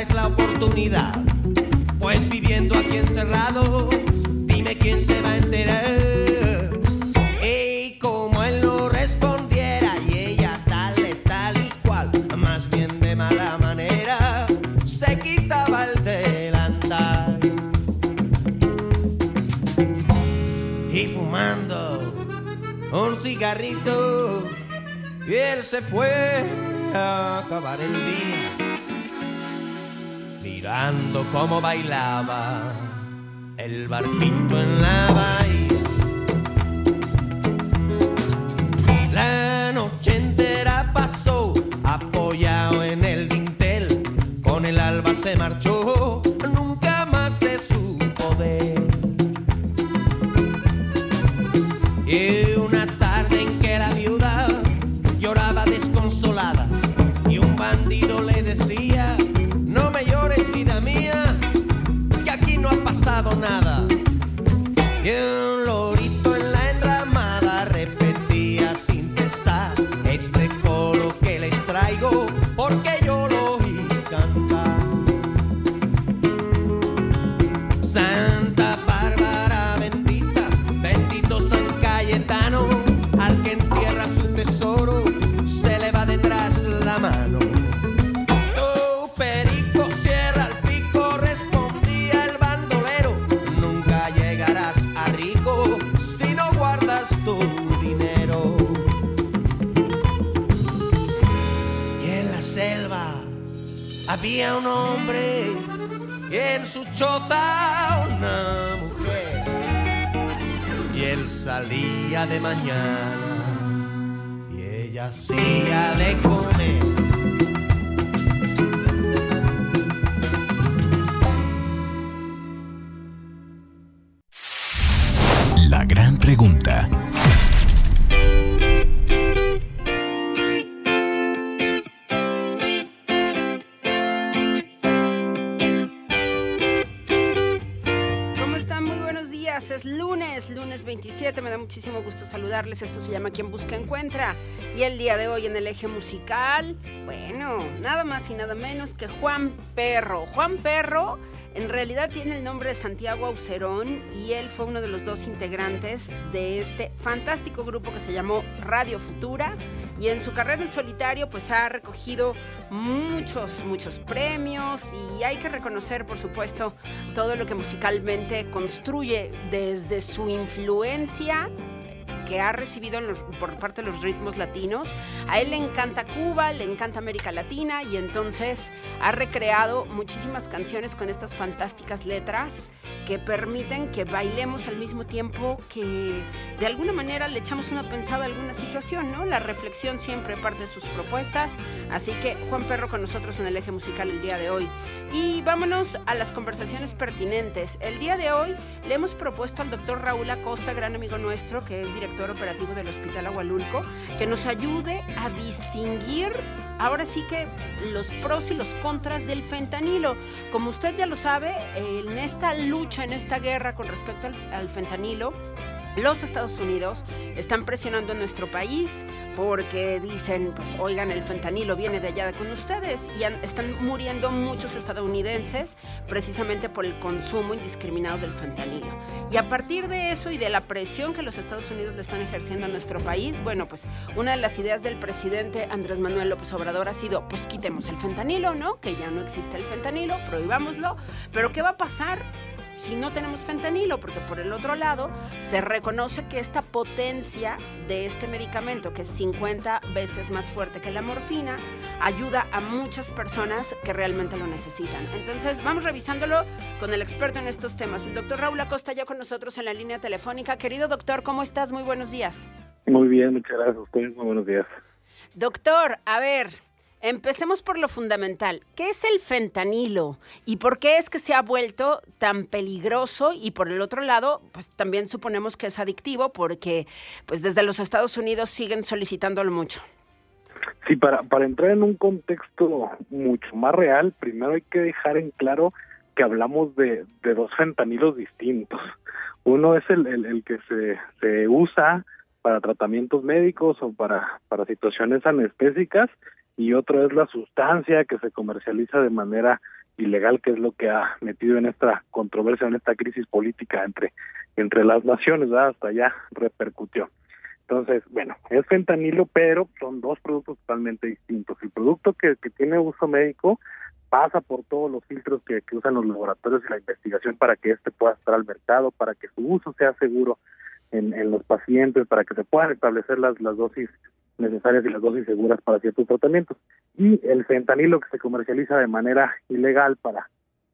es la oportunidad. Pues viviendo aquí encerrado, dime quién se va a enterar. Y como él no respondiera y ella tal, tal y cual, más bien de mala manera, se quitaba el delantal. Y fumando un cigarrito, y él se fue a acabar el día recordando cómo bailaba el barquito en la bahía. Muchísimo gusto saludarles. Esto se llama Quien Busca Encuentra. Y el día de hoy en el eje musical, bueno, nada más y nada menos que Juan Perro. Juan Perro en realidad tiene el nombre de Santiago Aucerón y él fue uno de los dos integrantes de este fantástico grupo que se llamó Radio Futura y en su carrera en solitario pues ha recogido muchos, muchos premios y hay que reconocer por supuesto todo lo que musicalmente construye desde su influencia que ha recibido por parte de los ritmos latinos. A él le encanta Cuba, le encanta América Latina y entonces ha recreado muchísimas canciones con estas fantásticas letras que permiten que bailemos al mismo tiempo que de alguna manera le echamos una pensada a alguna situación, ¿no? La reflexión siempre parte de sus propuestas. Así que Juan Perro con nosotros en el eje musical el día de hoy. Y vámonos a las conversaciones pertinentes. El día de hoy le hemos propuesto al doctor Raúl Acosta, gran amigo nuestro, que es director operativo del Hospital Agualulco, que nos ayude a distinguir ahora sí que los pros y los contras del fentanilo. Como usted ya lo sabe, en esta lucha, en esta guerra con respecto al, fentanilo, los Estados Unidos están presionando a nuestro país porque dicen, pues oigan, el fentanilo viene de allá con ustedes y están muriendo muchos estadounidenses precisamente por el consumo indiscriminado del fentanilo. Y a partir de eso y de la presión que los Estados Unidos le están ejerciendo a nuestro país, bueno, pues una de las ideas del presidente Andrés Manuel López Obrador ha sido, pues quitemos el fentanilo, ¿no? Que ya no existe el fentanilo, prohibámoslo, pero ¿qué va a pasar? Si no tenemos fentanilo, porque por el otro lado se reconoce que esta potencia de este medicamento, que es 50 veces más fuerte que la morfina, ayuda a muchas personas que realmente lo necesitan. Entonces, vamos revisándolo con el experto en estos temas, el doctor Raúl Acosta, ya con nosotros en la línea telefónica. Querido doctor, ¿cómo estás? Muy buenos días. Muy bien, muchas gracias a ustedes. Muy buenos días. Doctor, a ver, Empecemos por lo fundamental. ¿Qué es el fentanilo y por qué es que se ha vuelto tan peligroso? Y por el otro lado, pues también suponemos que es adictivo porque pues desde los Estados Unidos siguen solicitándolo mucho. Sí, para, entrar en un contexto mucho más real, primero hay que dejar en claro que hablamos de, dos fentanilos distintos. Uno es el, que se, usa para tratamientos médicos o para situaciones anestésicas y otro es la sustancia que se comercializa de manera ilegal, que es lo que ha metido en esta controversia, en esta crisis política entre, entre las naciones, hasta allá repercutió. Entonces, bueno, es fentanilo, pero son dos productos totalmente distintos. El producto que, que tiene uso médico pasa por todos los filtros que, que usan los laboratorios y la investigación para que éste pueda estar al mercado, para que su uso sea seguro en, en los pacientes, para que se puedan establecer las, las dosis necesarias y las dosis seguras para ciertos tratamientos. Y el fentanilo que se comercializa de manera ilegal para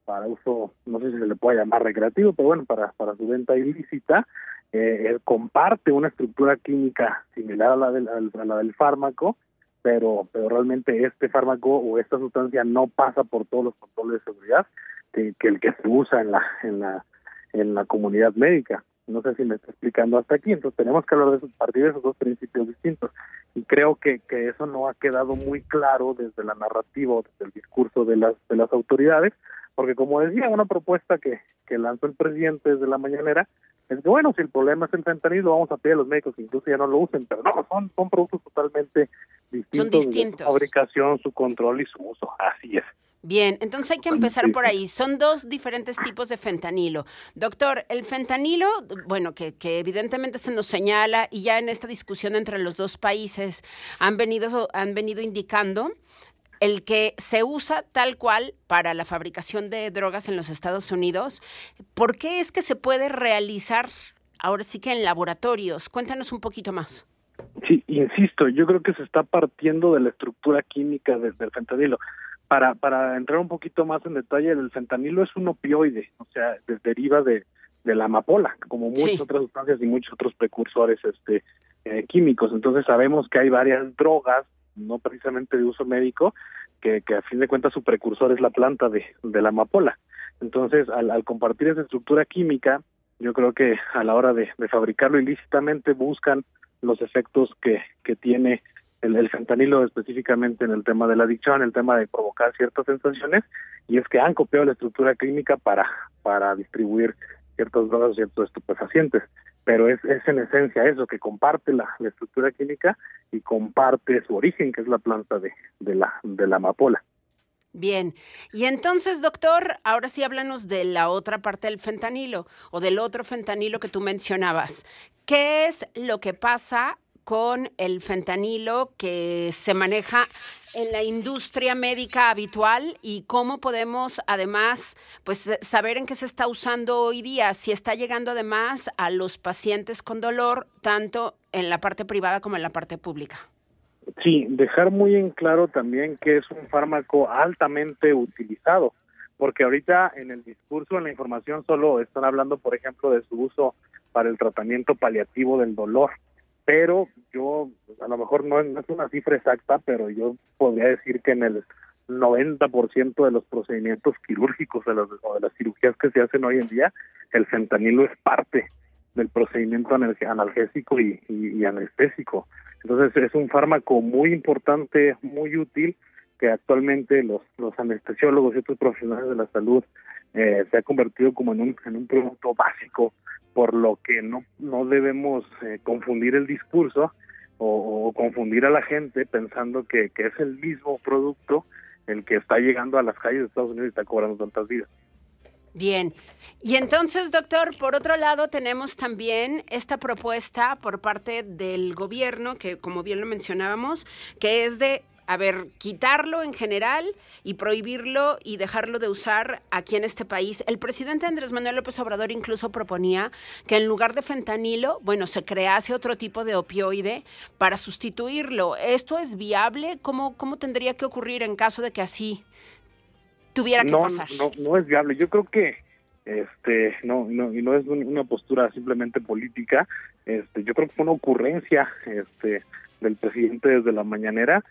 para uso, no sé si se le puede llamar recreativo, pero bueno, para, para su venta ilícita, eh, comparte una estructura química similar a la del, a la del fármaco, pero, pero realmente este fármaco o esta sustancia no pasa por todos los controles de seguridad que, que el que se usa en la, en la, en la comunidad médica. No sé si me está explicando hasta aquí, entonces tenemos que hablar de eso, partir de esos dos principios distintos. Y creo que, que eso no ha quedado muy claro desde la narrativa o desde el discurso de las, de las autoridades, porque como decía, una propuesta que, que lanzó el presidente desde la mañanera es que bueno, si el problema es el fentanilo, vamos a pedir a los médicos que incluso ya no lo usen, pero no, son, son productos totalmente distintos. Son distintos. Su fabricación, su control y su uso, así es. Bien, entonces hay que empezar por ahí. Son dos diferentes tipos de fentanilo. Doctor, el fentanilo, bueno, que, que, evidentemente se nos señala y ya en esta discusión entre los dos países han venido, han venido indicando el que se usa tal cual para la fabricación de drogas en los Estados Unidos. ¿Por qué es que se puede realizar ahora sí que en laboratorios? Cuéntanos un poquito más. Sí, insisto, yo creo que se está partiendo de la estructura química del fentanilo para, para entrar un poquito más en detalle, el fentanilo es un opioide, o sea, deriva de, de la amapola, como muchas otras sustancias y muchos otros precursores este eh, químicos. Entonces sabemos que hay varias drogas, no precisamente de uso médico, que, que a fin de cuentas su precursor es la planta de, de la amapola. Entonces, al, al compartir esa estructura química, yo creo que a la hora de, de fabricarlo ilícitamente buscan los efectos que, que tiene el, fentanilo específicamente en el tema de la adicción, en el tema de provocar ciertas sensaciones, y es que han copiado la estructura clínica para, para distribuir ciertas drogas, ciertos estupefacientes. Pero es, es en esencia eso, que comparte la, estructura química y comparte su origen, que es la planta de, de, la, de la amapola. Bien, y entonces, doctor, ahora sí háblanos de la otra parte del fentanilo o del otro fentanilo que tú mencionabas. ¿Qué es lo que pasa con el fentanilo que se maneja en la industria médica habitual y cómo podemos además pues saber en qué se está usando hoy día, si está llegando además a los pacientes con dolor tanto en la parte privada como en la parte pública. Sí, dejar muy en claro también que es un fármaco altamente utilizado, porque ahorita en el discurso, en la información solo están hablando, por ejemplo, de su uso para el tratamiento paliativo del dolor pero yo, a lo mejor no, es una cifra exacta, pero yo podría decir que en el 90% de los procedimientos quirúrgicos de o de las cirugías que se hacen hoy en día, el fentanilo es parte del procedimiento analgésico y, anestésico. Entonces es un fármaco muy importante, muy útil, que actualmente los anestesiólogos y otros profesionales de la salud eh, se ha convertido como en un, en un producto básico, por lo que no, no debemos eh, confundir el discurso o, confundir a la gente pensando que, que es el mismo producto el que está llegando a las calles de Estados Unidos y está cobrando tantas vidas. Bien. Y entonces, doctor, por otro lado, tenemos también esta propuesta por parte del gobierno, que como bien lo mencionábamos, que es de a ver, quitarlo en general y prohibirlo y dejarlo de usar aquí en este país. El presidente Andrés Manuel López Obrador incluso proponía que en lugar de fentanilo, bueno, se crease otro tipo de opioide para sustituirlo. ¿Esto es viable? ¿Cómo, cómo tendría que ocurrir en caso de que así tuviera que no, pasar? No, no es viable. Yo creo que este no no y no es una postura simplemente política este yo creo que fue una ocurrencia este del presidente desde la mañanera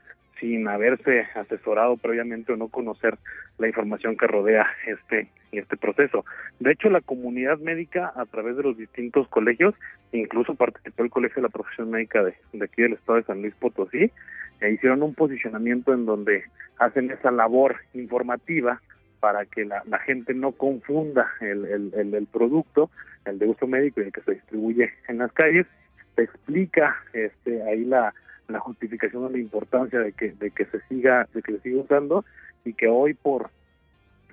sin haberse asesorado previamente o no conocer la información que rodea este este proceso. De hecho, la comunidad médica a través de los distintos colegios, incluso participó el Colegio de la Profesión Médica de, aquí del estado de San Luis Potosí, e hicieron un posicionamiento en donde hacen esa labor informativa para que la, gente no confunda el, el, el, producto, el de uso médico y el que se distribuye en las calles, se explica este ahí la la justificación de la importancia de que de que se siga de que se siga usando y que hoy por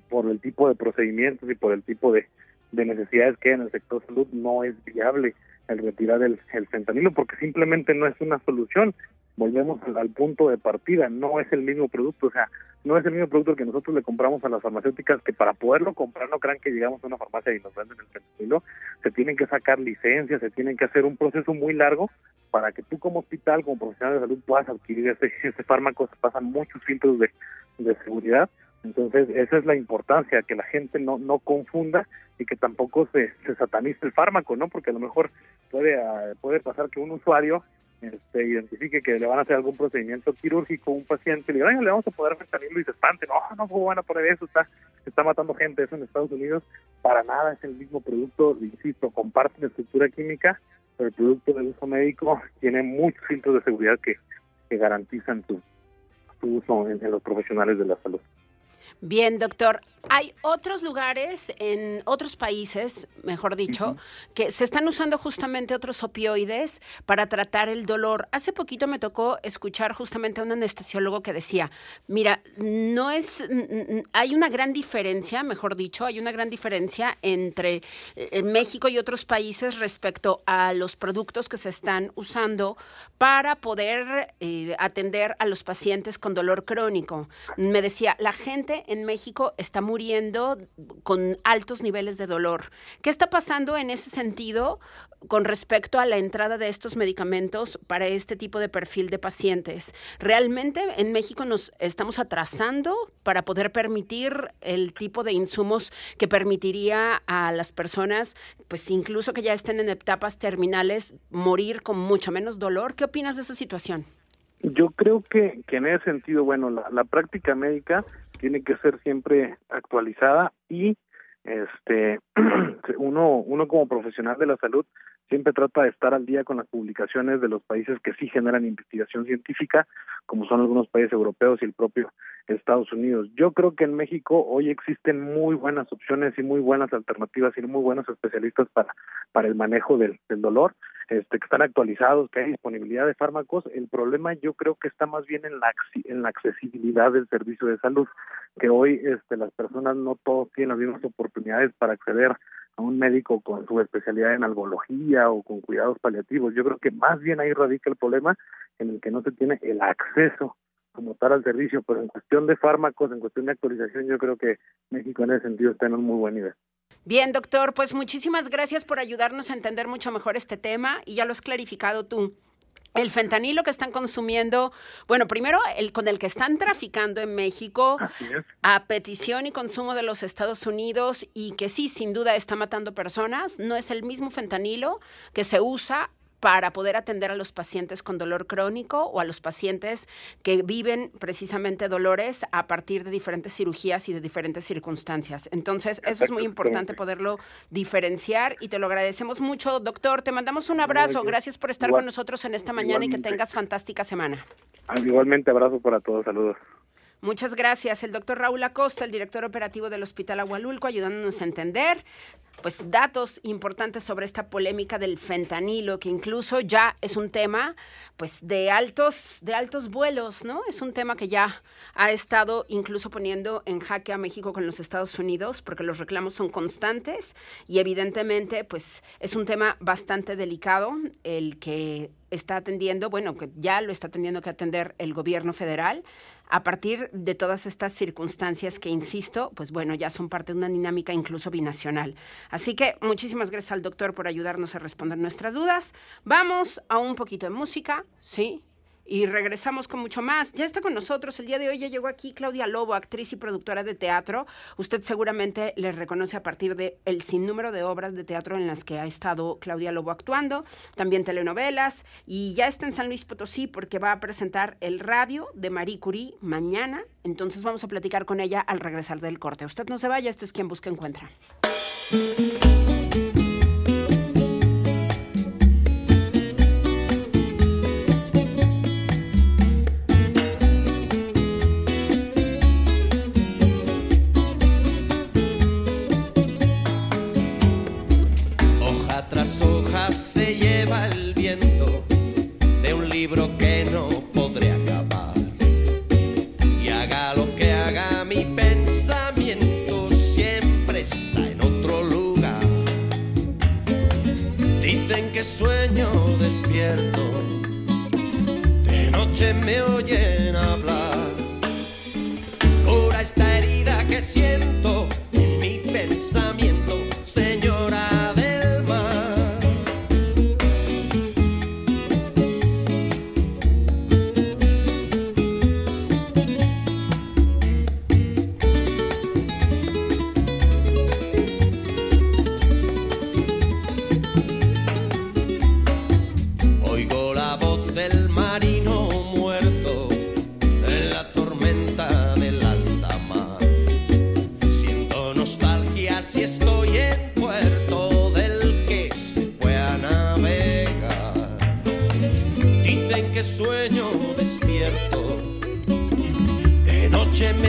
por el tipo de procedimientos y por el tipo de, de necesidades que hay en el sector salud no es viable el retirar el, el fentanilo porque simplemente no es una solución volvemos al, punto de partida, no es el mismo producto, o sea, no es el mismo producto que nosotros le compramos a las farmacéuticas, que para poderlo comprar no crean que llegamos a una farmacia y nos venden el fentanilo, se tienen que sacar licencias, se tienen que hacer un proceso muy largo para que tú como hospital, como profesional de salud, puedas adquirir ese, ese fármaco, se pasan muchos filtros de, de seguridad, entonces, esa es la importancia, que la gente no, no confunda y que tampoco se, se satanice el fármaco, ¿no? Porque a lo mejor puede, ah, puede pasar que un usuario este, identifique que le van a hacer algún procedimiento quirúrgico a un paciente, le le vamos a poder fentanilo y se espante, no, no, ¿cómo van a poner eso? Está, está matando gente, eso en Estados Unidos, para nada es el mismo producto, insisto, comparten estructura química, pero el producto de uso médico tiene muchos filtros de seguridad que, que garantizan su, uso en los profesionales de la salud. Bien, doctor. Hay otros lugares en otros países, mejor dicho, que se están usando justamente otros opioides para tratar el dolor. Hace poquito me tocó escuchar justamente a un anestesiólogo que decía, mira, no es, hay una gran diferencia, mejor dicho, hay una gran diferencia entre eh, México y otros países respecto a los productos que se están usando para poder eh, atender a los pacientes con dolor crónico. Me decía, la gente en México está muriendo con altos niveles de dolor. ¿Qué está pasando en ese sentido con respecto a la entrada de estos medicamentos para este tipo de perfil de pacientes? ¿Realmente en México nos estamos atrasando para poder permitir el tipo de insumos que permitiría a las personas, pues incluso que ya estén en etapas terminales, morir con mucho menos dolor? ¿Qué opinas de esa situación? Yo creo que, que en ese sentido, bueno, la, la práctica médica tiene que ser siempre actualizada y este uno uno como profesional de la salud siempre trata de estar al día con las publicaciones de los países que sí generan investigación científica, como son algunos países europeos y el propio Estados Unidos. Yo creo que en México hoy existen muy buenas opciones y muy buenas alternativas y muy buenos especialistas para, para el manejo del, del dolor, este, que están actualizados, que hay disponibilidad de fármacos. El problema yo creo que está más bien en la, en la accesibilidad del servicio de salud, que hoy este, las personas no todos tienen las mismas oportunidades para acceder a un médico con su especialidad en algología o con cuidados paliativos. Yo creo que más bien ahí radica el problema en el que no se tiene el acceso como tal al servicio, pero en cuestión de fármacos, en cuestión de actualización, yo creo que México en ese sentido está en un muy buen nivel. Bien, doctor, pues muchísimas gracias por ayudarnos a entender mucho mejor este tema y ya lo has clarificado tú. El fentanilo que están consumiendo, bueno, primero el con el que están traficando en México a petición y consumo de los Estados Unidos y que sí, sin duda está matando personas, no es el mismo fentanilo que se usa para poder atender a los pacientes con dolor crónico o a los pacientes que viven precisamente dolores a partir de diferentes cirugías y de diferentes circunstancias. Entonces, eso es muy importante poderlo diferenciar y te lo agradecemos mucho, doctor. Te mandamos un abrazo. Gracias por estar con nosotros en esta mañana y que tengas fantástica semana. Ah, igualmente, abrazo para todos. Saludos. Muchas gracias. El doctor Raúl Acosta, el director operativo del Hospital Agualulco, ayudándonos a entender pues datos importantes sobre esta polémica del fentanilo, que incluso ya es un tema pues de altos, de altos vuelos, ¿no? Es un tema que ya ha estado incluso poniendo en jaque a México con los Estados Unidos, porque los reclamos son constantes y evidentemente pues es un tema bastante delicado el que está atendiendo, bueno, que ya lo está teniendo que atender el gobierno federal a partir de todas estas circunstancias que, insisto, pues bueno, ya son parte de una dinámica incluso binacional. Así que muchísimas gracias al doctor por ayudarnos a responder nuestras dudas. Vamos a un poquito de música, ¿sí? Y regresamos con mucho más. Ya está con nosotros el día de hoy, ya llegó aquí Claudia Lobo, actriz y productora de teatro. Usted seguramente le reconoce a partir de el sinnúmero de obras de teatro en las que ha estado Claudia Lobo actuando, también telenovelas, y ya está en San Luis Potosí porque va a presentar el radio de Marie Curie mañana. Entonces vamos a platicar con ella al regresar del corte. Usted no se vaya, esto es quien busca encuentra. Me oyen hablar. Cura esta herida que siento en mi pensamiento, señora. Está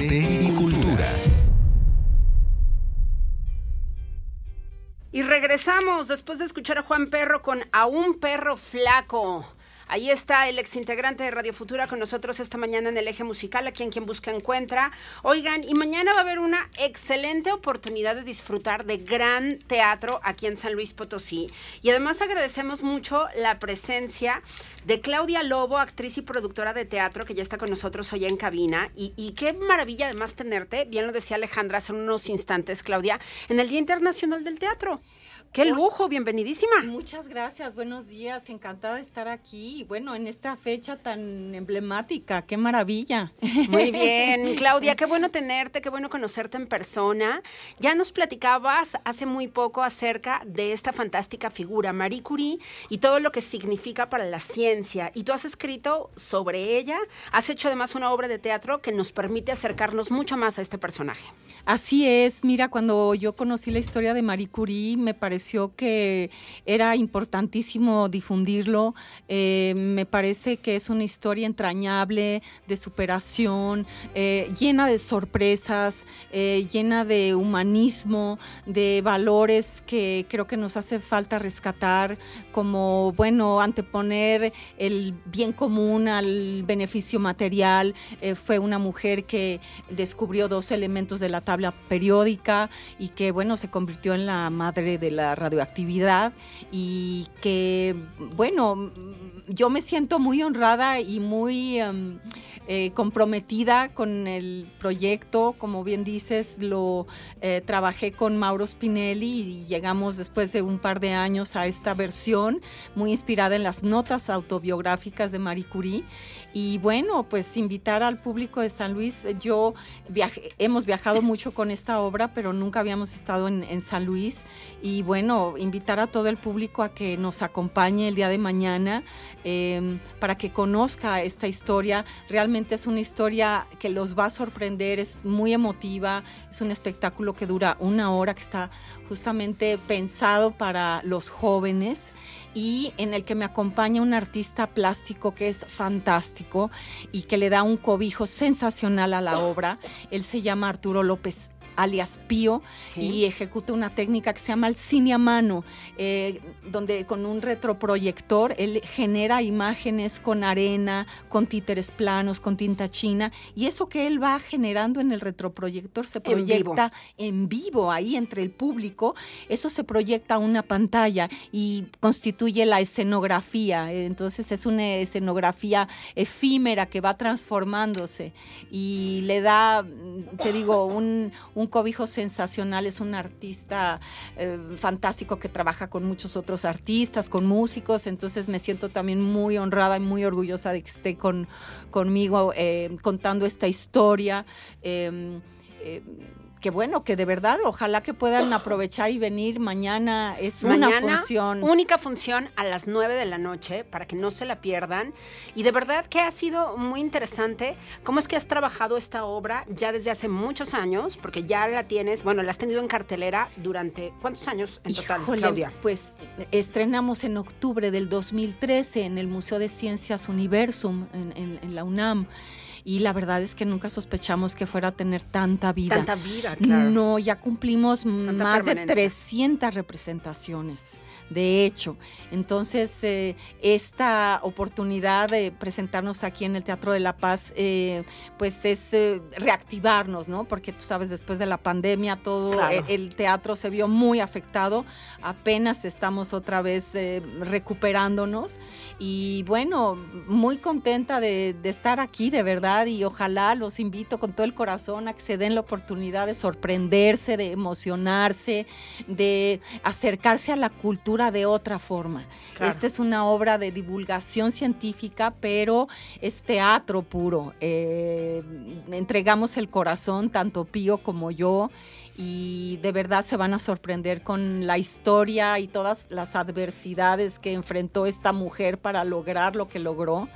Y cultura. Y regresamos después de escuchar a Juan Perro con A un perro flaco. Ahí está el exintegrante de Radio Futura con nosotros esta mañana en el eje musical, aquí en Quien Busca Encuentra. Oigan, y mañana va a haber una excelente oportunidad de disfrutar de gran teatro aquí en San Luis Potosí. Y además agradecemos mucho la presencia de Claudia Lobo, actriz y productora de teatro, que ya está con nosotros hoy en cabina. Y, y qué maravilla además tenerte, bien lo decía Alejandra hace unos instantes, Claudia, en el Día Internacional del Teatro. ¡Qué lujo! Bienvenidísima. Muchas gracias, buenos días, encantada de estar aquí y bueno, en esta fecha tan emblemática, qué maravilla. Muy bien, Claudia, qué bueno tenerte, qué bueno conocerte en persona. Ya nos platicabas hace muy poco acerca de esta fantástica figura, Marie Curie, y todo lo que significa para la ciencia. Y tú has escrito sobre ella, has hecho además una obra de teatro que nos permite acercarnos mucho más a este personaje. Así es, mira, cuando yo conocí la historia de Marie Curie, me pareció que era importantísimo difundirlo. Eh, me parece que es una historia entrañable de superación, eh, llena de sorpresas, eh, llena de humanismo, de valores que creo que nos hace falta rescatar, como, bueno, anteponer el bien común al beneficio material. Eh, fue una mujer que descubrió dos elementos de la tabla periódica y que, bueno, se convirtió en la madre de la radioactividad y que, bueno, yo me siento muy honrada y muy um, eh, comprometida con el proyecto. Como bien dices, lo eh, trabajé con Mauro Spinelli y llegamos después de un par de años a esta versión muy inspirada en las notas autobiográficas de Marie Curie. Y bueno, pues invitar al público de San Luis. Yo hemos viajado mucho con esta obra, pero nunca habíamos estado en, San Luis. Y bueno, invitar a todo el público a que nos acompañe el día de mañana eh, para que conozca esta historia. Realmente es una historia que los va a sorprender, es muy emotiva, es un espectáculo que dura una hora, que está justamente pensado para los jóvenes y en el que me acompaña un artista plástico que es fantástico y que le da un cobijo sensacional a la obra. Él se llama Arturo López alias Pío, y ejecuta una técnica que se llama el cine a mano, eh, donde con un retroproyector él genera imágenes con arena, con títeres planos, con tinta china, y eso que él va generando en el retroproyector se proyecta en vivo, ahí entre el público, eso se proyecta a una pantalla y constituye la escenografía, entonces es una escenografía efímera que va transformándose y le da, te digo, un un cobijo sensacional, es un artista eh, fantástico que trabaja con muchos otros artistas, con músicos, entonces me siento también muy honrada y muy orgullosa de que esté con, conmigo eh, contando esta historia. Em, eh, que bueno, que de verdad, ojalá que puedan aprovechar y venir mañana. Es una función. Única función a las 9 de la noche para que no se la pierdan. Y de verdad que ha sido muy interesante cómo es que has trabajado esta obra ya desde hace muchos años, porque ya la tienes, bueno, la has tenido en cartelera durante ¿cuántos años en total, Claudia? Pues estrenamos en octubre del 2013 en el Museo de Ciencias Universum en la UNAM y la verdad es que nunca sospechamos que fuera a tener tanta vida. Tanta vida, claro. No, ya cumplimos más de 300 representaciones, de hecho. Entonces, eh, esta oportunidad de presentarnos aquí en el Teatro de la Paz, eh, pues es eh, reactivarnos, ¿no? Porque tú sabes, después de la pandemia todo el, teatro se vio muy afectado, apenas estamos otra vez recuperándonos y bueno, muy contenta de estar aquí, de verdad y ojalá los invito con todo el corazón a que se den la oportunidad de sorprenderse, de emocionarse, de acercarse a la cultura de otra forma. Esta es una obra de divulgación científica, pero es teatro puro. Eh, entregamos el corazón, tanto Pío como yo y de verdad se van a sorprender con la historia y todas las adversidades que enfrentó esta mujer para lograr lo que logró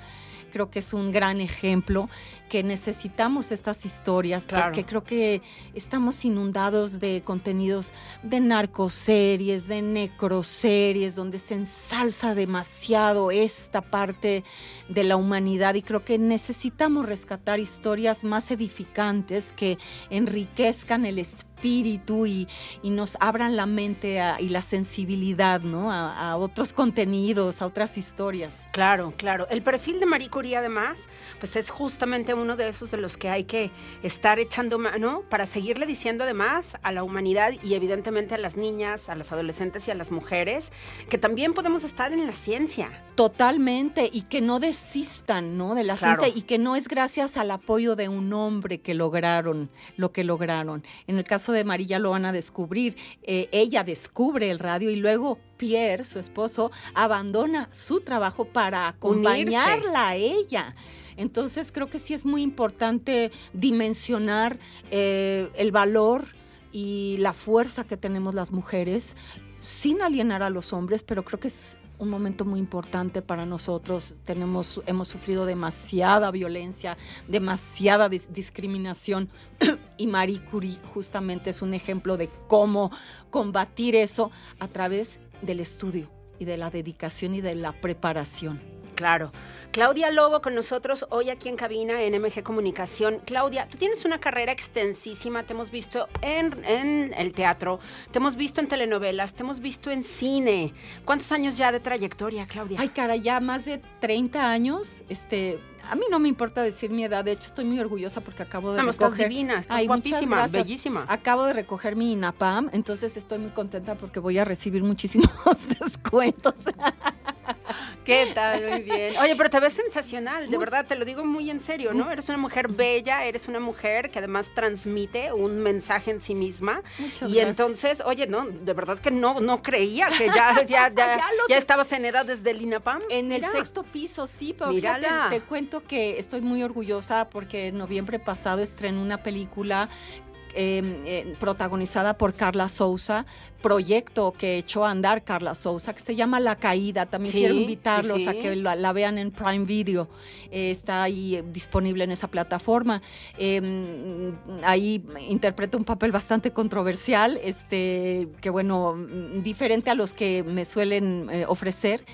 creo que es un gran ejemplo que necesitamos estas historias porque creo que estamos inundados de contenidos de narcoseries, de necroseries, donde se ensalza demasiado esta parte de la humanidad y creo que necesitamos rescatar historias más edificantes que enriquezcan el espíritu y, nos abran la mente y la sensibilidad ¿no? A, otros contenidos, a otras historias. Claro, claro. El perfil de Marie Curie además, pues es justamente uno de esos de los que hay que estar echando mano para seguirle diciendo además a la humanidad y evidentemente a las niñas, a las adolescentes y a las mujeres que también podemos estar en la ciencia. Totalmente, y que no desistan ¿no? de la ciencia y que no es gracias al apoyo de un hombre que lograron lo que lograron. En el caso de María lo van a descubrir. Eh, ella descubre el radio y luego Pierre, su esposo, abandona su trabajo para acompañarla a ella. Entonces creo que sí es muy importante dimensionar eh, el valor y la fuerza que tenemos las mujeres sin alienar a los hombres, pero creo que es un momento muy importante para nosotros. Tenemos, hemos sufrido demasiada violencia, demasiada discriminación y Marie Curie justamente es un ejemplo de cómo combatir eso a través del estudio y de la dedicación y de la preparación. Claro. Claudia Lobo con nosotros hoy aquí en cabina en MG Comunicación. Claudia, tú tienes una carrera extensísima, te hemos visto en, en, el teatro, te hemos visto en telenovelas, te hemos visto en cine. ¿Cuántos años ya de trayectoria, Claudia? Ay, cara, ya más de 30 años. Este, a mí no me importa decir mi edad, de hecho estoy muy orgullosa porque acabo de no, recoger... estás divina, estás guapísima, bellísima. Acabo de recoger mi INAPAM, entonces estoy muy contenta porque voy a recibir muchísimos descuentos. ¿Qué tal? Muy bien. Oye, pero te ves sensacional, de verdad, te lo digo muy en serio, ¿no? Eres una mujer bella, eres una mujer que además transmite un mensaje en sí misma. y entonces, oye, no, de verdad que no, no creía que ya, ya, ya, ya, estabas en edad desde el INAPAM. En el sexto piso, sí, pero fíjate, te cuento que estoy muy orgullosa porque en noviembre pasado estrené una película eh, protagonizada por Carla Souza, proyecto que echó a andar Carla Souza, que se llama La Caída. También quiero invitarlos a que la, vean en Prime Video. Eh, está ahí eh, disponible en esa plataforma. Em, ahí interpreta un papel bastante controversial, este, que bueno, diferente a los que me suelen ofrecer.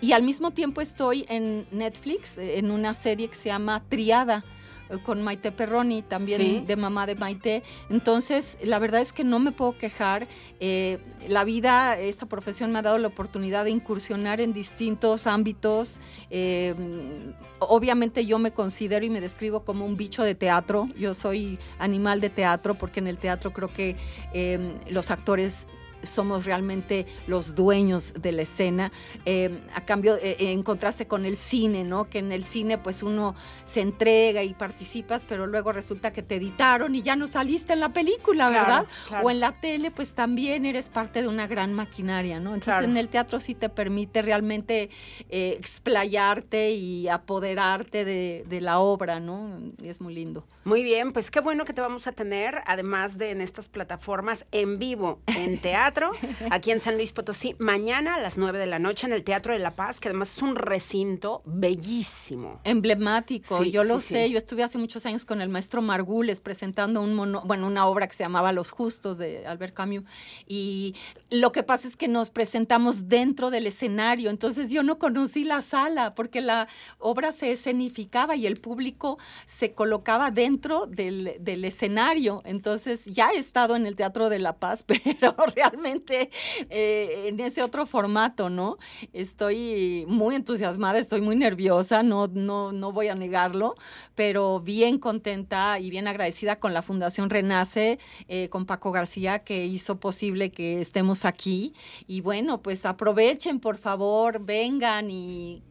Y al mismo tiempo estoy en Netflix, en una serie que se llama Triada con Maite Perroni, también de mamá de Maite. Entonces, la verdad es que no me puedo quejar. Eh, la vida, esta profesión me ha dado la oportunidad de incursionar en distintos ámbitos. Eh, obviamente yo me considero y me describo como un bicho de teatro. Yo soy animal de teatro porque en el teatro creo que eh, los actores somos realmente los dueños de la escena, eh, a cambio eh, con el cine, ¿no? Que en el cine pues uno se entrega y participas, pero luego resulta que te editaron y ya no saliste en la película, ¿verdad? O en la tele pues también eres parte de una gran maquinaria, ¿no? Entonces en el teatro sí te permite realmente eh, explayarte y apoderarte de, de la obra, ¿no? Es muy lindo. Muy bien, pues qué bueno que te vamos a tener, además de en estas plataformas en vivo, en teatro aquí en San Luis Potosí, mañana a las 9 de la noche en el Teatro de la Paz, que además es un recinto bellísimo. Emblemático, yo lo sé, yo estuve hace muchos años con el maestro Margules presentando un bueno, una obra que se llamaba Los Justos de Albert Camus, y lo que pasa es que nos presentamos dentro del escenario, entonces yo no conocí la sala, porque la obra se escenificaba y el público se colocaba dentro del, del escenario, entonces ya he estado en el Teatro de la Paz, pero realmente eh, en ese otro formato, ¿no? Estoy muy entusiasmada, estoy muy nerviosa, no, no, no voy a negarlo, pero bien contenta y bien agradecida con la Fundación Renace, eh, con Paco García, que hizo posible que estemos aquí. Y bueno, pues aprovechen, por favor, vengan y,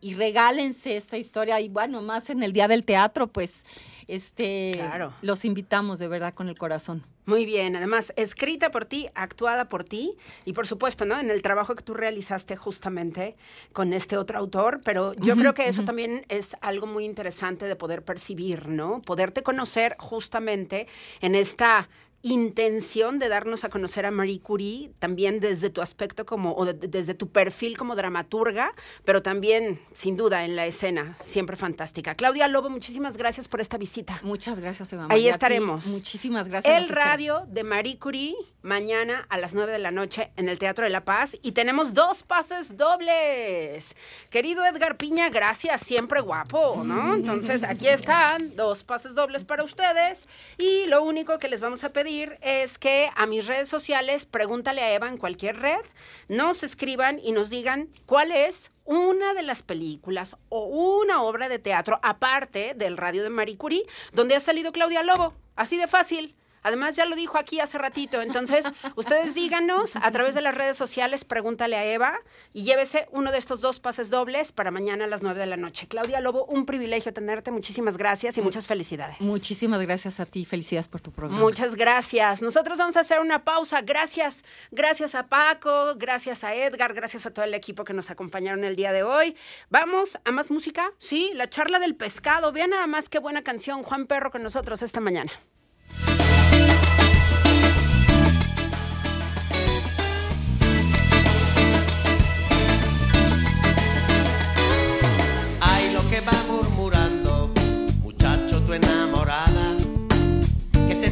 y regálense esta historia. Y bueno, más en el Día del Teatro, pues este, claro. los invitamos de verdad con el corazón. Muy bien, además escrita por ti, actuada por ti y por supuesto, ¿no? En el trabajo que tú realizaste justamente con este otro autor, pero yo creo que eso también es algo muy interesante de poder percibir, ¿no? Poderte conocer justamente en esta intención de darnos a conocer a Marie Curie, también desde tu aspecto como, o desde tu perfil como dramaturga, pero también, sin duda, en la escena, siempre fantástica. Claudia Lobo, muchísimas gracias por esta visita. Muchas gracias, Eva. Ahí estaremos. Muchísimas gracias. El radio de Marie Curie, mañana a las 9 de la noche en el Teatro de la Paz, y tenemos dos pases dobles. Querido Edgar Piña, gracias, siempre guapo, ¿no? Entonces, aquí están, dos pases dobles para ustedes, y lo único que les vamos a pedir es que a mis redes sociales, pregúntale a Eva en cualquier red, nos escriban y nos digan cuál es una de las películas o una obra de teatro, aparte del radio de Marie Curie, donde ha salido Claudia Lobo. Así de fácil. Además, ya lo dijo aquí hace ratito. Entonces, ustedes díganos a través de las redes sociales, pregúntale a Eva y llévese uno de estos dos pases dobles para mañana a las 9 de la noche. Claudia Lobo, un privilegio tenerte. Muchísimas gracias y muchas felicidades. Muchísimas gracias a ti. Felicidades por tu programa. Muchas gracias. Nosotros vamos a hacer una pausa. Gracias. Gracias a Paco, gracias a Edgar, gracias a todo el equipo que nos acompañaron el día de hoy. Vamos a más música. Sí, la charla del pescado. Vean nada más qué buena canción Juan Perro con nosotros esta mañana.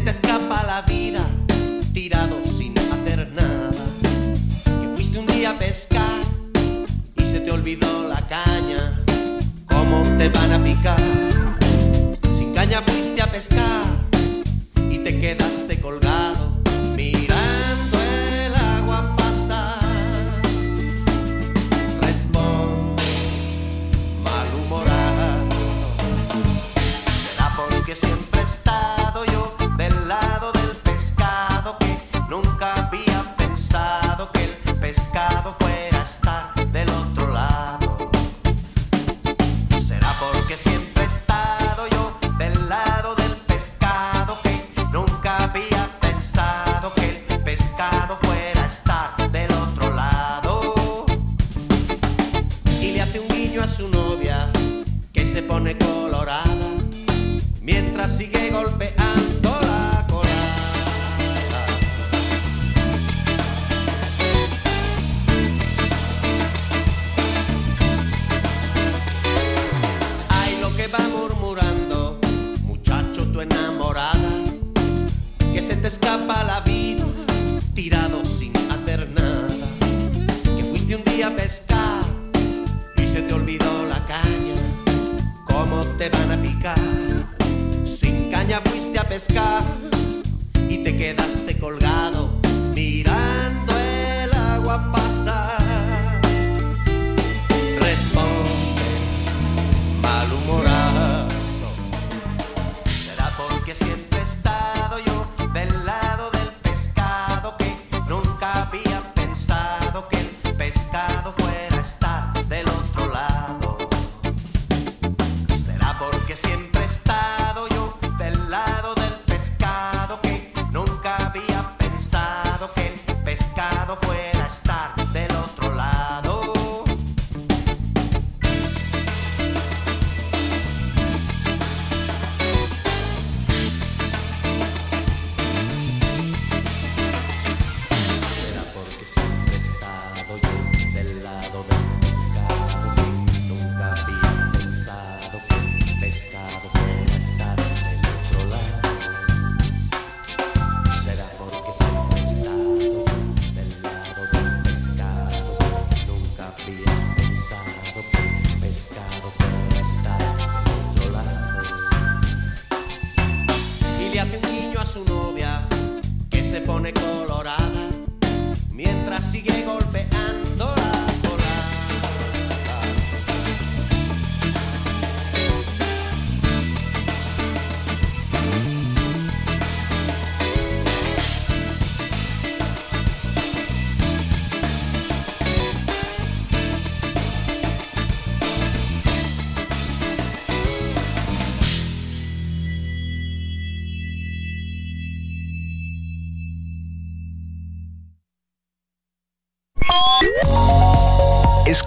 Te escapa la vida, tirado sin hacer nada, que fuiste un día a pescar y se te olvidó la caña, cómo te van a picar, sin caña fuiste a pescar y quedaste colgado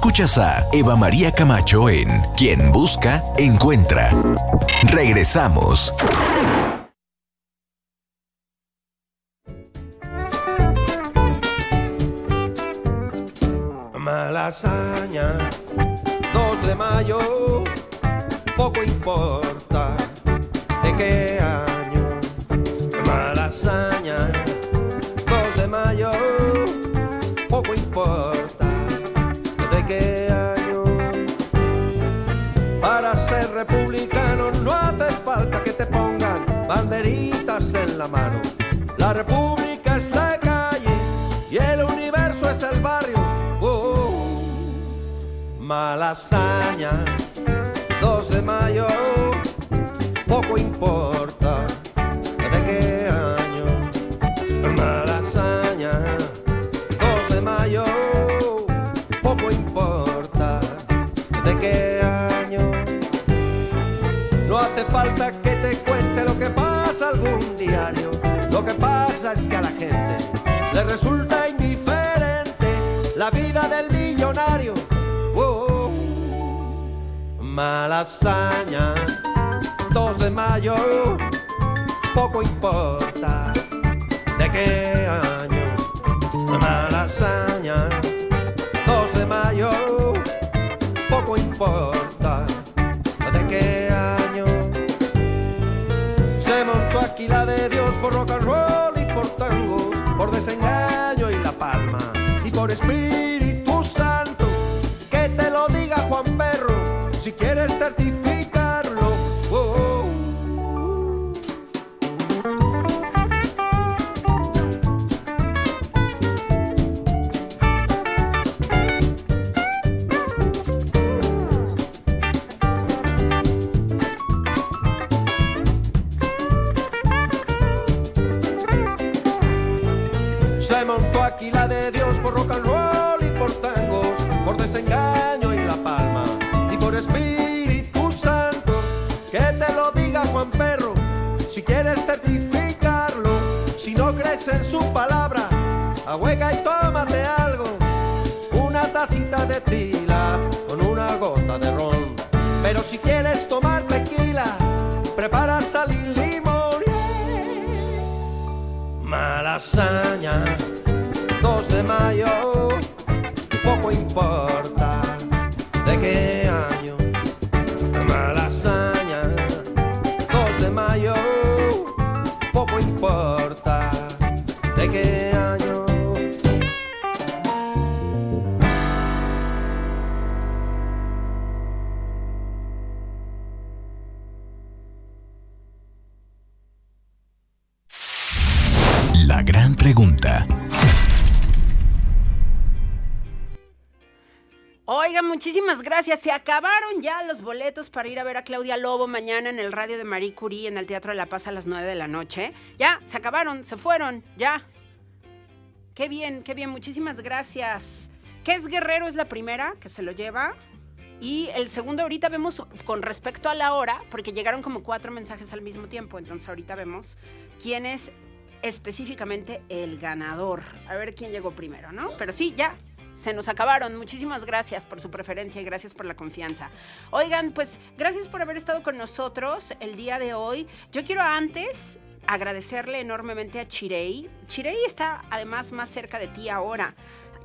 Escuchas a Eva María Camacho en Quien Busca, Encuentra. Regresamos. Malasaña, 2 de mayo, poco importa de qué pongan banderitas en la mano. La república es la calle y el universo es el barrio. Oh, malasaña, 2 de mayo, poco importa algún diario. Lo que pasa es que a la gente le resulta indiferente la vida del millonario. Oh, oh. Malasaña, 2 de mayo, poco importa de qué año. Malasaña, 2 de mayo, poco importa. desengaño y la palma. Y por Espíritu Santo, que te lo diga Juan Perro, si quieres certificar. Muchísimas gracias. Se acabaron ya los boletos para ir a ver a Claudia Lobo mañana en el radio de Marie Curie en el Teatro de la Paz a las 9 de la noche. Ya, se acabaron, se fueron, ya. Qué bien, qué bien, muchísimas gracias. ¿Qué es Guerrero? Es la primera que se lo lleva. Y el segundo, ahorita vemos con respecto a la hora, porque llegaron como cuatro mensajes al mismo tiempo. Entonces, ahorita vemos quién es específicamente el ganador. A ver quién llegó primero, ¿no? Pero sí, ya, se nos acabaron. Muchísimas gracias por su preferencia y gracias por la confianza. Oigan, pues gracias por haber estado con nosotros el día de hoy. Yo quiero antes agradecerle enormemente a Chirei. Chirei está además más cerca de ti ahora.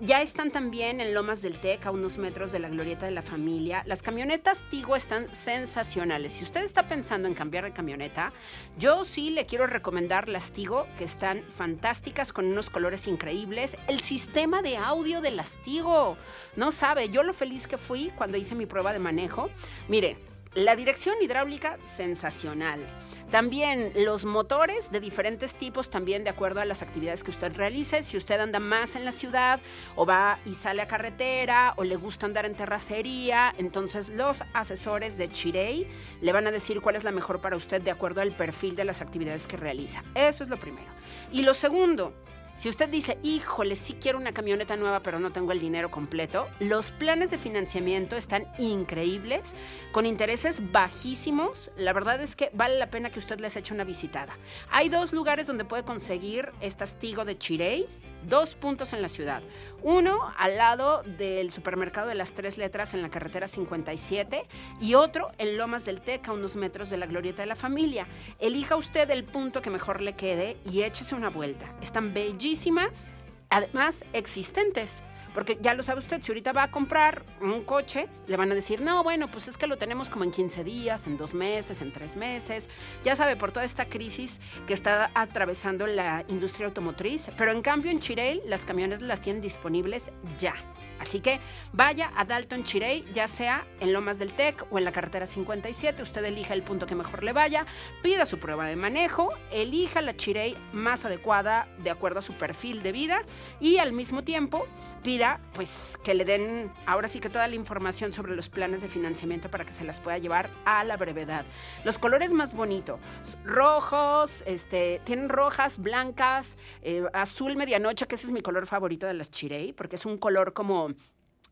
Ya están también en Lomas del Tec, a unos metros de la Glorieta de la Familia. Las camionetas Tigo están sensacionales. Si usted está pensando en cambiar de camioneta, yo sí le quiero recomendar las Tigo, que están fantásticas con unos colores increíbles. El sistema de audio de las Tigo, no sabe, yo lo feliz que fui cuando hice mi prueba de manejo. Mire, la dirección hidráulica, sensacional. También los motores de diferentes tipos, también de acuerdo a las actividades que usted realice. Si usted anda más en la ciudad o va y sale a carretera o le gusta andar en terracería, entonces los asesores de Chirey le van a decir cuál es la mejor para usted de acuerdo al perfil de las actividades que realiza. Eso es lo primero. Y lo segundo, si usted dice, híjole, sí quiero una camioneta nueva, pero no tengo el dinero completo, los planes de financiamiento están increíbles, con intereses bajísimos. La verdad es que vale la pena que usted les eche una visitada. Hay dos lugares donde puede conseguir estas Tigo de Chirey dos puntos en la ciudad. Uno al lado del supermercado de las tres letras en la carretera 57 y otro en Lomas del Teca, unos metros de la Glorieta de la Familia. Elija usted el punto que mejor le quede y échese una vuelta. Están bellísimas, además existentes. Porque ya lo sabe usted, si ahorita va a comprar un coche, le van a decir, no, bueno, pues es que lo tenemos como en 15 días, en dos meses, en tres meses. Ya sabe, por toda esta crisis que está atravesando la industria automotriz. Pero en cambio en Chirel las camionetas las tienen disponibles ya. Así que vaya a Dalton Chirey, ya sea en Lomas del Tec o en la carretera 57, usted elija el punto que mejor le vaya, pida su prueba de manejo, elija la Chirey más adecuada de acuerdo a su perfil de vida y al mismo tiempo pida pues que le den ahora sí que toda la información sobre los planes de financiamiento para que se las pueda llevar a la brevedad. Los colores más bonitos, rojos, este, tienen rojas, blancas, eh, azul medianoche, que ese es mi color favorito de las Chirey, porque es un color como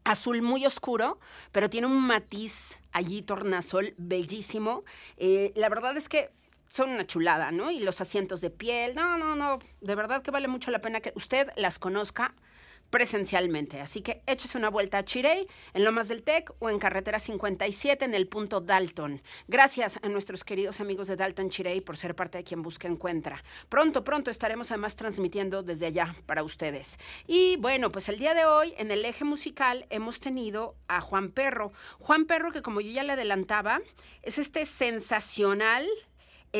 azul muy oscuro, pero tiene un matiz allí tornasol bellísimo. Eh, la verdad es que son una chulada, ¿no? Y los asientos de piel, no, no, no, de verdad que vale mucho la pena que usted las conozca presencialmente. Así que échese una vuelta a Chirey, en Lomas del Tec o en Carretera 57 en el punto Dalton. Gracias a nuestros queridos amigos de Dalton Chirey por ser parte de quien busca encuentra. Pronto, pronto estaremos además transmitiendo desde allá para ustedes. Y bueno, pues el día de hoy en el eje musical hemos tenido a Juan Perro. Juan Perro que como yo ya le adelantaba, es este sensacional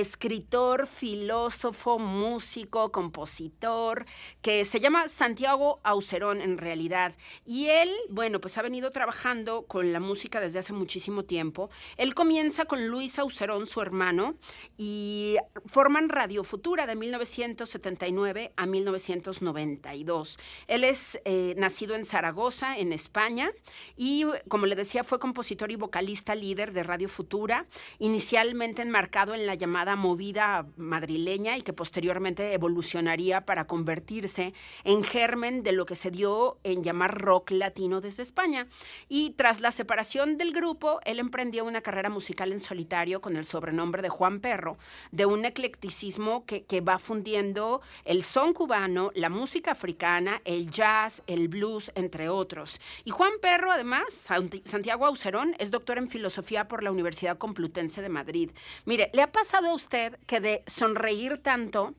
escritor, filósofo, músico, compositor, que se llama Santiago Aucerón en realidad. Y él, bueno, pues ha venido trabajando con la música desde hace muchísimo tiempo. Él comienza con Luis Aucerón, su hermano, y forman Radio Futura de 1979 a 1992. Él es eh, nacido en Zaragoza, en España, y como le decía, fue compositor y vocalista líder de Radio Futura, inicialmente enmarcado en la llamada movida madrileña y que posteriormente evolucionaría para convertirse en germen de lo que se dio en llamar rock latino desde España. Y tras la separación del grupo, él emprendió una carrera musical en solitario con el sobrenombre de Juan Perro, de un eclecticismo que, que va fundiendo el son cubano, la música africana, el jazz, el blues, entre otros. Y Juan Perro, además, Santiago Aucerón, es doctor en filosofía por la Universidad Complutense de Madrid. Mire, le ha pasado a usted que de sonreír tanto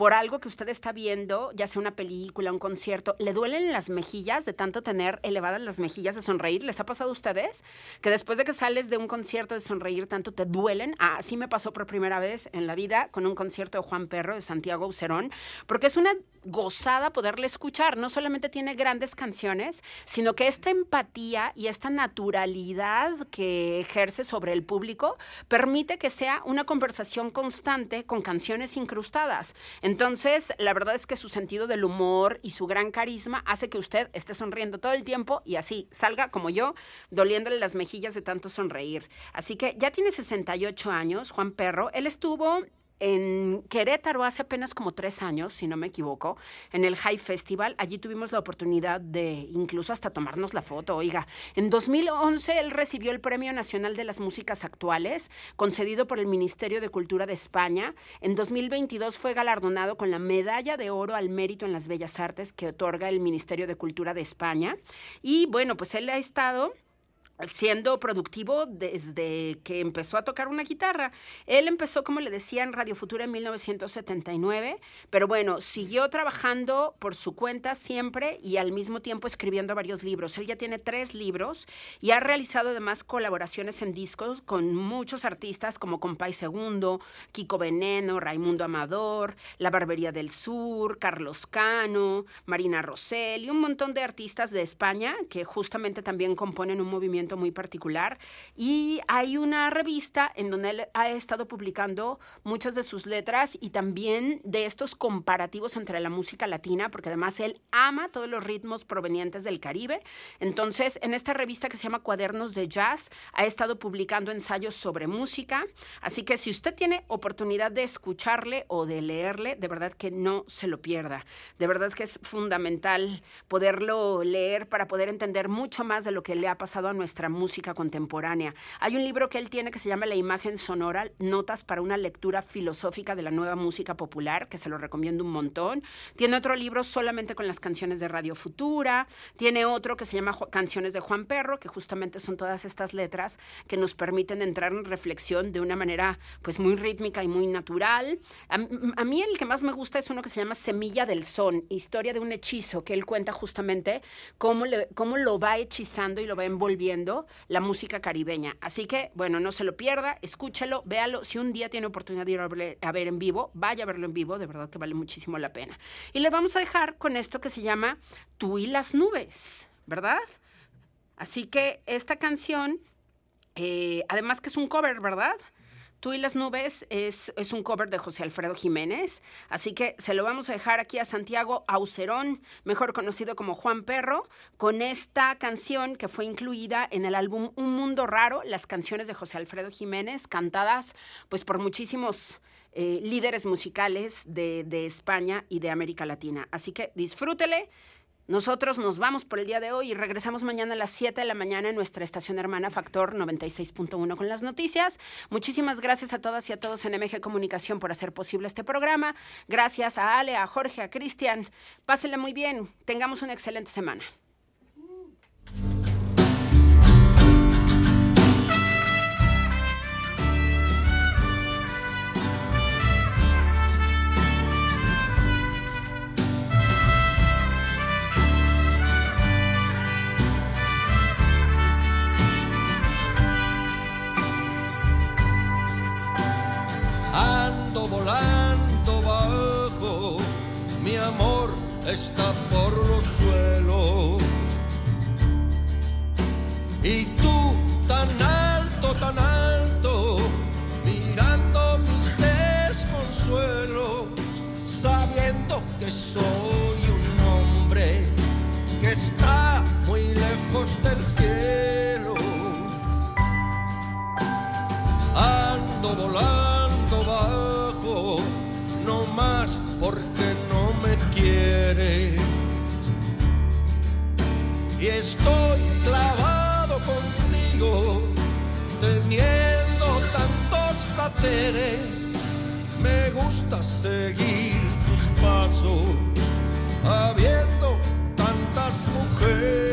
por algo que usted está viendo, ya sea una película, un concierto, le duelen las mejillas de tanto tener elevadas las mejillas de sonreír? ¿Les ha pasado a ustedes? Que después de que sales de un concierto de sonreír tanto te duelen. Ah, así me pasó por primera vez en la vida con un concierto de Juan Perro de Santiago Ucerón, porque es una gozada poderle escuchar. No solamente tiene grandes canciones, sino que esta empatía y esta naturalidad que ejerce sobre el público permite que sea una conversación constante con canciones incrustadas. Entonces, la verdad es que su sentido del humor y su gran carisma hace que usted esté sonriendo todo el tiempo y así salga como yo, doliéndole las mejillas de tanto sonreír. Así que ya tiene 68 años, Juan Perro. Él estuvo en Querétaro hace apenas como tres años, si no me equivoco, en el High Festival. Allí tuvimos la oportunidad de incluso hasta tomarnos la foto. Oiga, en 2011 él recibió el Premio Nacional de las Músicas Actuales, concedido por el Ministerio de Cultura de España. En 2022 fue galardonado con la Medalla de Oro al Mérito en las Bellas Artes que otorga el Ministerio de Cultura de España. Y bueno, pues él ha estado siendo productivo desde que empezó a tocar una guitarra. Él empezó, como le decía, en Radio Futura en 1979, pero bueno, siguió trabajando por su cuenta siempre y al mismo tiempo escribiendo varios libros. Él ya tiene tres libros y ha realizado además colaboraciones en discos con muchos artistas como Compay Segundo, Kiko Veneno, Raimundo Amador, La Barbería del Sur, Carlos Cano, Marina Rosell y un montón de artistas de España que justamente también componen un movimiento muy particular y hay una revista en donde él ha estado publicando muchas de sus letras y también de estos comparativos entre la música latina, porque además él ama todos los ritmos provenientes del Caribe. Entonces, en esta revista que se llama Cuadernos de Jazz, ha estado publicando ensayos sobre música. Así que si usted tiene oportunidad de escucharle o de leerle, de verdad que no se lo pierda. De verdad que es fundamental poderlo leer para poder entender mucho más de lo que le ha pasado a nuestra música contemporánea. Hay un libro que él tiene que se llama La imagen sonora, Notas para una lectura filosófica de la nueva música popular, que se lo recomiendo un montón. Tiene otro libro solamente con las canciones de Radio Futura. Tiene otro que se llama Canciones de Juan Perro, que justamente son todas estas letras que nos permiten entrar en reflexión de una manera pues muy rítmica y muy natural. A, a mí el que más me gusta es uno que se llama Semilla del Son, historia de un hechizo, que él cuenta justamente cómo, le, cómo lo va hechizando y lo va envolviendo la música caribeña. Así que, bueno, no se lo pierda, escúchalo, véalo. Si un día tiene oportunidad de ir a ver, en vivo, vaya a verlo en vivo, de verdad que vale muchísimo la pena. Y le vamos a dejar con esto que se llama Tú y las nubes, ¿verdad? Así que esta canción, eh, además que es un cover, ¿verdad? Tú y las nubes es, es, un cover de José Alfredo Jiménez, así que se lo vamos a dejar aquí a Santiago Aucerón, mejor conocido como Juan Perro, con esta canción que fue incluida en el álbum Un Mundo Raro, las canciones de José Alfredo Jiménez, cantadas pues por muchísimos eh, líderes musicales de, de España y de América Latina. Así que disfrútele. Nosotros nos vamos por el día de hoy y regresamos mañana a las 7 de la mañana en nuestra estación hermana Factor 96.1 con las noticias. Muchísimas gracias a todas y a todos en MG Comunicación por hacer posible este programa. Gracias a Ale, a Jorge, a Cristian. Pásenla muy bien. Tengamos una excelente semana. Está por los suelos. Y tú tan alto, tan alto, mirando mis desconsuelos, sabiendo que soy un hombre que está muy lejos del cielo. Ando volando porque no me Y estoy clavado contigo, teniendo tantos placeres. Me gusta seguir tus pasos, habiendo tantas mujeres.